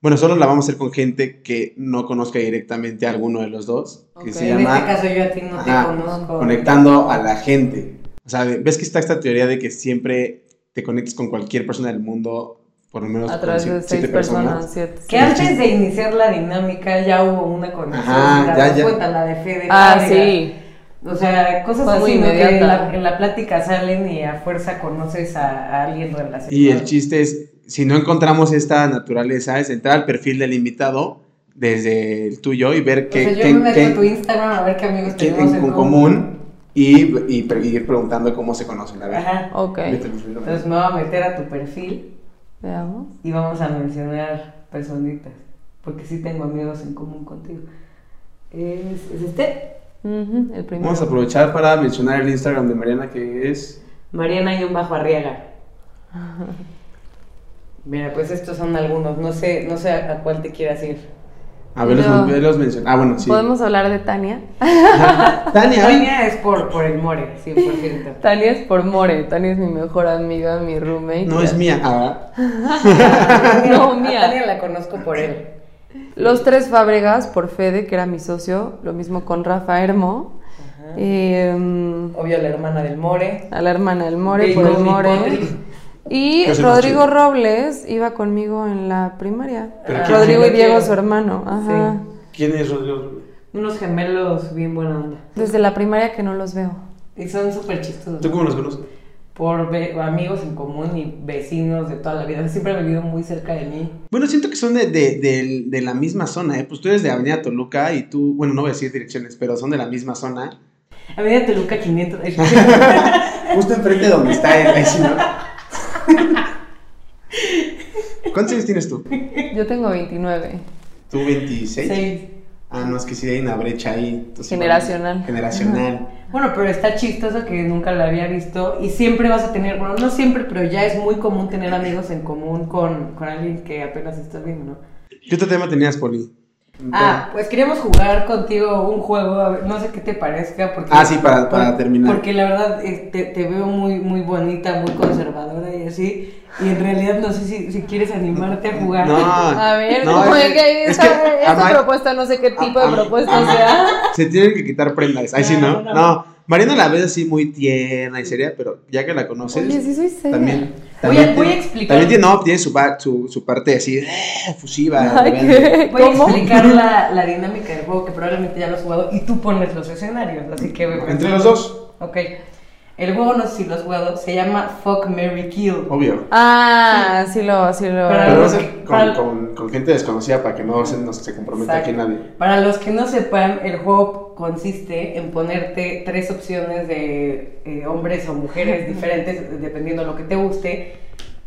S1: Bueno, solo la vamos a hacer con gente que no conozca directamente a alguno de los dos. Que se
S2: En
S1: llama...
S2: este caso yo a ti no te conozco.
S1: conectando a la gente. O sea, ves que está esta teoría de que siempre te conectes con cualquier persona del mundo, por lo menos
S3: A
S1: con
S3: través de
S1: siete-
S3: seis
S1: siete
S3: personas, siete.
S2: Que antes de iniciar la dinámica ya hubo una conexión.
S1: Ajá,
S2: ¿te
S1: ya, ya.
S2: cuenta? La de Fede.
S3: Ah, sí.
S2: O sea, cosas
S3: muy
S2: así, ¿no? Que en la, en la plática salen y a fuerza conoces a, a alguien relacionado.
S1: Y el chiste es, si no encontramos esta naturaleza, es entrar al perfil del invitado desde el tuyo y ver
S2: O
S1: qué,
S2: sea, yo
S1: qué-
S2: me meto
S1: qué-
S2: a tu Instagram a ver qué amigos
S1: qué
S2: tenemos
S1: en común y, y pre- ir preguntando cómo se conocen. A ver.
S2: Ajá.
S3: Ok.
S2: Entonces me voy a meter a tu perfil
S3: Veamos.
S2: y vamos a mencionar personitas. Porque sí tengo amigos en común contigo. Es, es este.
S3: Ujú, el primero.
S1: Vamos a aprovechar para mencionar el Instagram de Mariana que es...
S2: Mariana-Arriaga. Mira, pues estos son algunos. No sé, no sé a cuál te quieras ir.
S1: A ver,
S3: No.
S1: los, los mencionar. Ah, bueno, sí.
S3: Podemos hablar de Tania.
S1: Tania.
S2: Tania es por, por el more, 100%.
S3: Tania es por More. Tania es mi mejor amiga, mi roommate.
S1: No es mía. Ah,
S3: No,
S2: A
S3: mía.
S2: Tania la conozco por él.
S3: Los tres Fábregas por Fede, que era mi socio. Lo mismo con Rafa Hermo. Eh, mm,
S2: Obvio, la hermana del more.
S3: a la hermana del More por el More. Y
S1: el
S3: Rodrigo. Robles iba conmigo en la primaria.
S2: Ah,
S1: ¿quién-
S3: Rodrigo y Diego, su hermano. Ajá.
S1: ¿Quién es Rodrigo?
S2: Unos gemelos bien buena onda.
S3: Desde la primaria que no los veo.
S2: Y son súper chistosos.
S1: ¿Tú cómo los conoces?
S2: Por amigos en común y vecinos de toda la vida. Siempre han vivido muy cerca de mí.
S1: Bueno, siento que son de, de, de- de la misma zona, ¿eh? Pues tú eres de Avenida Toluca y tú, bueno, no voy a decir direcciones, pero son de la misma zona.
S2: Avenida Toluca 500.
S1: Justo enfrente de donde está él. ahí sí, ¿no? ¿Cuántos años tienes tú?
S3: Yo tengo 29.
S1: ¿Tú 26?
S2: Seis.
S1: Ah, no, es que sí hay una brecha ahí. entonces,
S3: Generacional.
S1: bueno, generacional.
S2: Bueno, pero está chistoso que nunca la había visto y siempre vas a tener, bueno, no siempre, pero ya es muy común tener amigos en común con, con alguien que apenas estás viendo, ¿no?
S1: ¿Qué otro tema tenías, Poli?
S2: Ah, pues queríamos jugar contigo un juego, a ver, no sé qué te parezca, porque...
S1: Ah, sí, para- para
S2: por-
S1: terminar.
S2: Porque la verdad eh, te, te veo muy, muy bonita, muy conservadora y así, y en realidad no sé si, si quieres animarte a jugar.
S1: No,
S3: A ver,
S1: no,
S3: ¿cómo
S1: es que-
S3: que
S1: es
S3: esa,
S1: que
S3: esa propuesta, no sé qué tipo
S1: a-
S3: de propuesta
S1: a-
S3: sea?
S1: Se tienen que quitar prendas. Ahí sí, ¿no?
S2: No, no,
S1: No,
S2: no.
S1: Mariana la ves así muy tierna y seria, pero ya que la conoces.
S3: Oye, sí soy seria.
S1: También.
S2: Voy a-
S1: también
S2: voy a
S1: tiene-
S2: explicar.
S1: También tiene, no, tiene su, su, su parte así, eh, fusiva.
S2: Voy a
S3: ¿Cómo?
S2: explicar la, la dinámica del juego que probablemente ya lo has jugado y tú pones los escenarios, así que...
S1: Entre los dos.
S2: Ok. El juego, no sé si lo has jugado, se llama Fuck Mary Kill.
S1: Obvio.
S3: Ah, sí lo, sí lo.
S2: Para
S1: Pero
S2: los
S1: no sé,
S2: para-
S1: con, con- con gente desconocida para que no se, no se comprometa aquí
S2: Exacto.
S1: nadie.
S2: Para los que no sepan, el juego consiste en ponerte tres opciones de eh, hombres o mujeres diferentes, dependiendo de lo que te guste,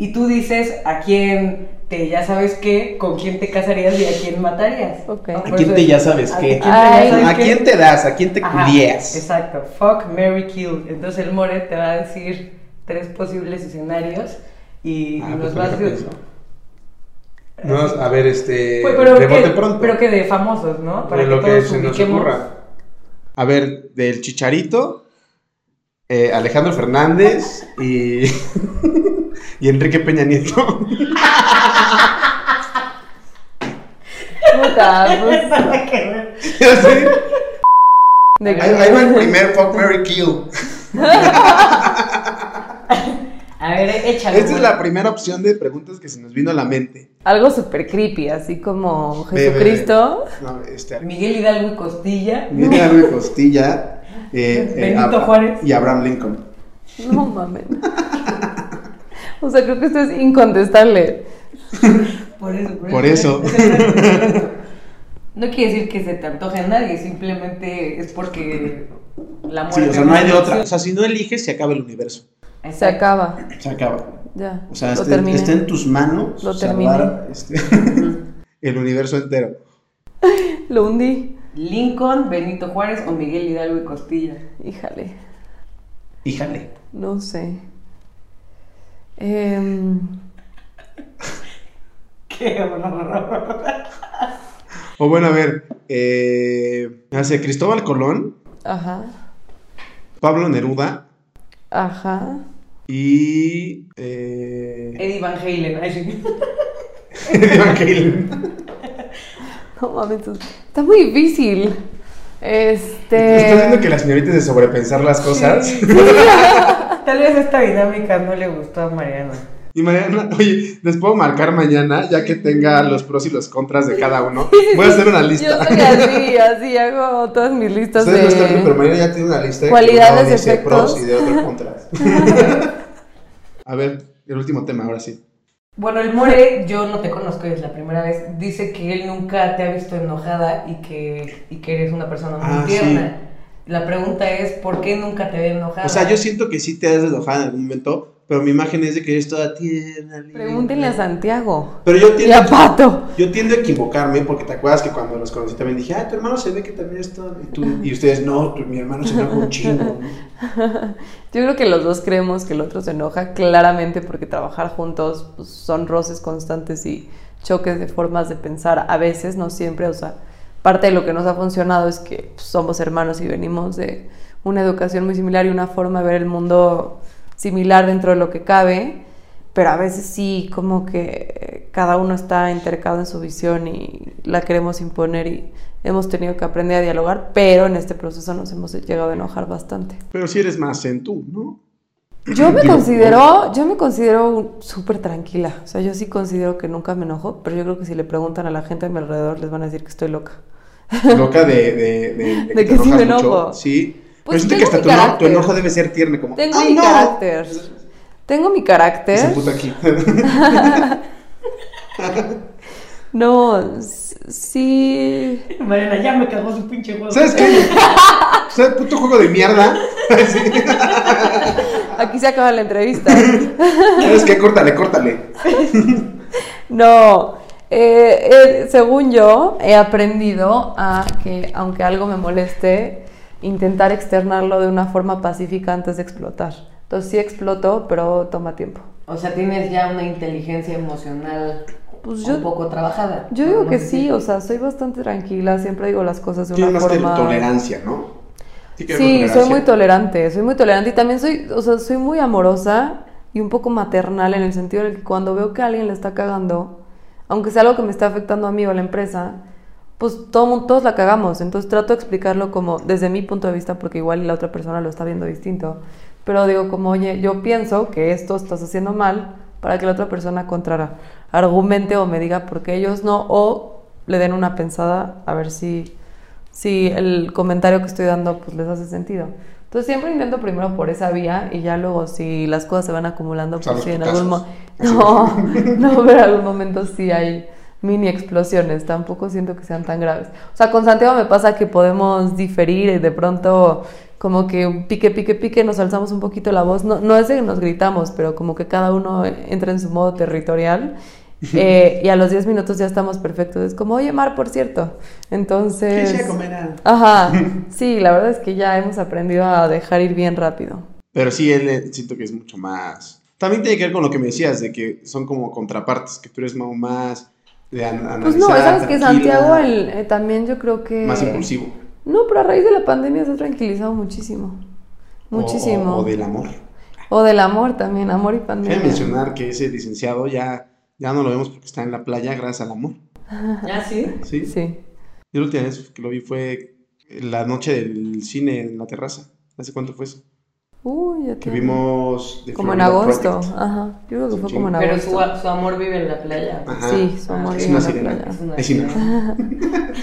S2: y tú dices a quién te ya sabes qué, con quién te casarías y a quién matarías. ¿No?
S3: ¿A
S1: quién te ya sabes
S2: ¿a
S1: qué?
S2: quién te
S3: Ay.
S2: ya sabes
S1: ¿A
S2: qué?
S1: quién te das? ¿A quién te
S2: Ajá,
S1: culias?
S2: Exacto, fuck, Mary Kill. Entonces el More te va a decir tres posibles escenarios y,
S1: Ah,
S2: y
S1: pues
S2: nos vas
S1: pensar. No, a ver, este.
S2: Pues, pero,
S1: de
S2: que,
S1: pronto.
S2: pero que de famosos, ¿no?
S1: de lo que
S2: todos
S1: se nos ocurra. A ver, del Chicharito, eh, Alejandro Fernández y. y Enrique Peña Nieto.
S3: Puta, pues, de que-
S1: Ahí, ahí va el primer Fuck Mary Kill.
S2: A ver, échale.
S1: Esta es la primera opción de preguntas que se nos vino a la mente.
S3: Algo súper creepy, así como
S1: Ve, ve, ve.
S3: Jesucristo.
S1: No, este,
S2: Miguel Hidalgo y Costilla.
S1: Miguel Ángel Costilla. Eh, eh,
S2: Benito
S1: Ab-
S2: Juárez.
S1: Y Abraham Lincoln.
S3: No mames. O sea, creo que esto es incontestable.
S2: Por eso.
S1: Por eso.
S2: No quiere decir que se te antoje a nadie, simplemente es porque la muerte.
S1: Sí, o sea, no hay de otra. O sea, si no eliges, se acaba el universo.
S3: Se acaba.
S1: Se acaba.
S3: Ya.
S1: O sea, este- está en tus manos
S3: Lo
S1: salvar este, el universo entero.
S3: Lo hundí.
S2: Lincoln, Benito Juárez o Miguel Hidalgo y Costilla.
S3: Híjale.
S1: Híjale.
S3: No sé. Em,
S2: Qué horror.
S1: O bueno, a ver, eh, hace Cristóbal Colón,
S3: ajá.
S1: Pablo Neruda
S3: Ajá.
S1: y eh,
S2: Eddie Van Halen.
S1: Eddie Van Halen.
S3: No mames, está muy difícil. Este.
S1: ¿Estás viendo que la señorita de sobrepensar las cosas?
S2: Tal vez esta dinámica no le gustó a Mariana.
S1: Y Mariana, oye, les puedo marcar mañana, ya que tenga los pros y los contras de cada uno. Voy a hacer una
S3: Yo
S1: lista.
S3: soy así, así hago todas mis listas
S1: Ustedes no están
S3: de.
S1: viendo, pero Mariana ya tiene una lista de
S3: Cualidades, defectos.
S1: pros y de otros contras. a ver, el último tema, ahora sí.
S2: Bueno, el More, yo no te conozco, es la primera vez. Dice que él nunca te ha visto enojada y que, y que eres una persona muy
S1: Ah,
S2: tierna. La pregunta es, ¿por qué nunca te ve enojada?
S1: O sea, yo siento que sí te has de enojar en algún momento, pero mi imagen es de que eres toda tierna.
S3: Pregúntenle a Santiago.
S1: Pero yo
S3: Y
S1: tiendo,
S3: a Pato.
S1: yo tiendo a equivocarme porque te acuerdas que cuando los conocí también dije, ah, tu hermano se ve que también está. Y, tú- y ustedes, no, tu- mi hermano se enoja un chingo. ¿no?
S3: Yo creo que los dos creemos que el otro se enoja claramente porque trabajar juntos pues, son roces constantes y choques de formas de pensar a veces, no siempre, o sea, parte de lo que nos ha funcionado es que pues, somos hermanos y venimos de una educación muy similar y una forma de ver el mundo similar dentro de lo que cabe, pero a veces sí como que cada uno está intercado en su visión y la queremos imponer y hemos tenido que aprender a dialogar, pero en este proceso nos hemos llegado a enojar bastante.
S1: Pero si eres más en tú, ¿no?
S3: Yo me
S1: Digo,
S3: considero, yo me considero súper tranquila. O sea, yo sí considero que nunca me enojo, pero yo creo que si le preguntan a la gente a mi alrededor les van a decir que estoy loca.
S1: Loca de, de, de,
S3: De que
S1: te
S3: sí me
S1: mucho.
S3: enojo.
S1: Sí.
S3: Pues
S1: pero siento que
S3: tengo
S1: hasta
S3: mi
S1: tu, tu
S3: carácter.
S1: enojo debe ser tierno, como.
S3: Tengo
S1: ¡Ay,
S3: mi
S1: no!
S3: carácter. Tengo mi
S1: Y Se
S3: carácter.
S1: puta aquí.
S3: No, sí.
S2: Mariana, ya me cagó su pinche huevo.
S1: ¿Sabes qué? ¿Sabes puto juego de mierda? Sí.
S3: Aquí se acaba la entrevista.
S1: ¿Sabes qué? Córtale, córtale.
S3: No, eh, eh, según yo, he aprendido a que aunque algo me moleste, intentar externarlo de una forma pacífica antes de explotar. Entonces sí exploto, pero toma tiempo.
S2: O sea, tienes ya una inteligencia emocional
S3: Pues
S2: un poco trabajada.
S3: yo digo
S2: ¿no?
S3: que
S2: No
S3: sí, o sea, soy bastante tranquila, siempre digo las cosas de una forma...
S1: tolerancia, ¿no? Sí,
S3: soy muy tolerante, soy muy tolerante y también soy, o sea, soy muy amorosa y un poco maternal en el sentido de que cuando veo que alguien le está cagando, aunque sea algo que me está afectando a mí o a la empresa, pues todo, todos la cagamos. Entonces trato de explicarlo como desde mi punto de vista, porque igual la otra persona lo está viendo distinto. Pero digo como, oye, yo pienso que esto estás haciendo mal para que la otra persona contra argumente o me diga por qué ellos no, o le den una pensada a ver si, si el comentario que estoy dando pues les hace sentido. Entonces siempre intento primero por esa vía y ya luego si las cosas se van acumulando, pues sí, en algún momento... No, no, pero en algún momento sí hay mini explosiones, tampoco siento que sean tan graves. O sea, con Santiago me pasa que podemos diferir y de pronto como que un pique, pique, pique, nos alzamos un poquito la voz. No, no es de que nos gritamos, pero como que cada uno entra en su modo territorial. eh, y a los 10 minutos ya estamos perfectos. Es como, oye, Mar, por cierto. Entonces...
S1: Sí, sí, a comer algo.
S3: Ajá, sí, la verdad es que ya hemos aprendido a dejar ir bien rápido.
S1: Pero sí, él eh, siento que es mucho más. También tiene que ver con lo que me decías, de que son como contrapartes, que tú eres más de an- analizar.
S3: Pues no, sabes que Santiago el, eh, también yo creo que...
S1: Más impulsivo.
S3: No, pero a raíz de la pandemia se ha tranquilizado muchísimo. Muchísimo.
S1: O, o del amor.
S3: O del amor también, amor y pandemia.
S1: mencionar que ese licenciado ya, ya no lo vemos porque está en la playa gracias al amor.
S2: ¿Ah, sí?
S1: ¿sí?
S3: Sí.
S1: Yo la última vez que lo vi fue la noche del cine en la terraza. ¿Hace cuánto fue eso?
S3: Uy, ya
S1: Que vimos... The
S3: Como en agosto.
S1: Project.
S3: Ajá. Yo creo que fue como en
S2: Pero
S3: agosto.
S2: su, su amor vive en la playa.
S1: Ajá.
S3: Sí, su amor
S1: Es
S3: vive
S1: una
S3: en la playa.
S2: Es una sirena.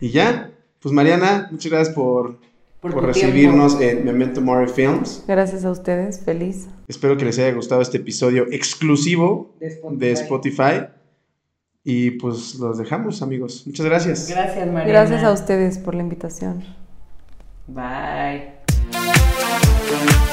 S1: Y ya, pues Mariana, muchas gracias por,
S2: Por
S1: recibirnos en Memento Mori Films.
S3: Gracias a ustedes, feliz.
S1: Espero que les haya gustado este episodio exclusivo
S2: De Spotify.
S1: de Spotify. Y pues los dejamos, amigos. Muchas gracias.
S2: Gracias, Mariana.
S3: Gracias a ustedes por la invitación.
S2: Bye. Thank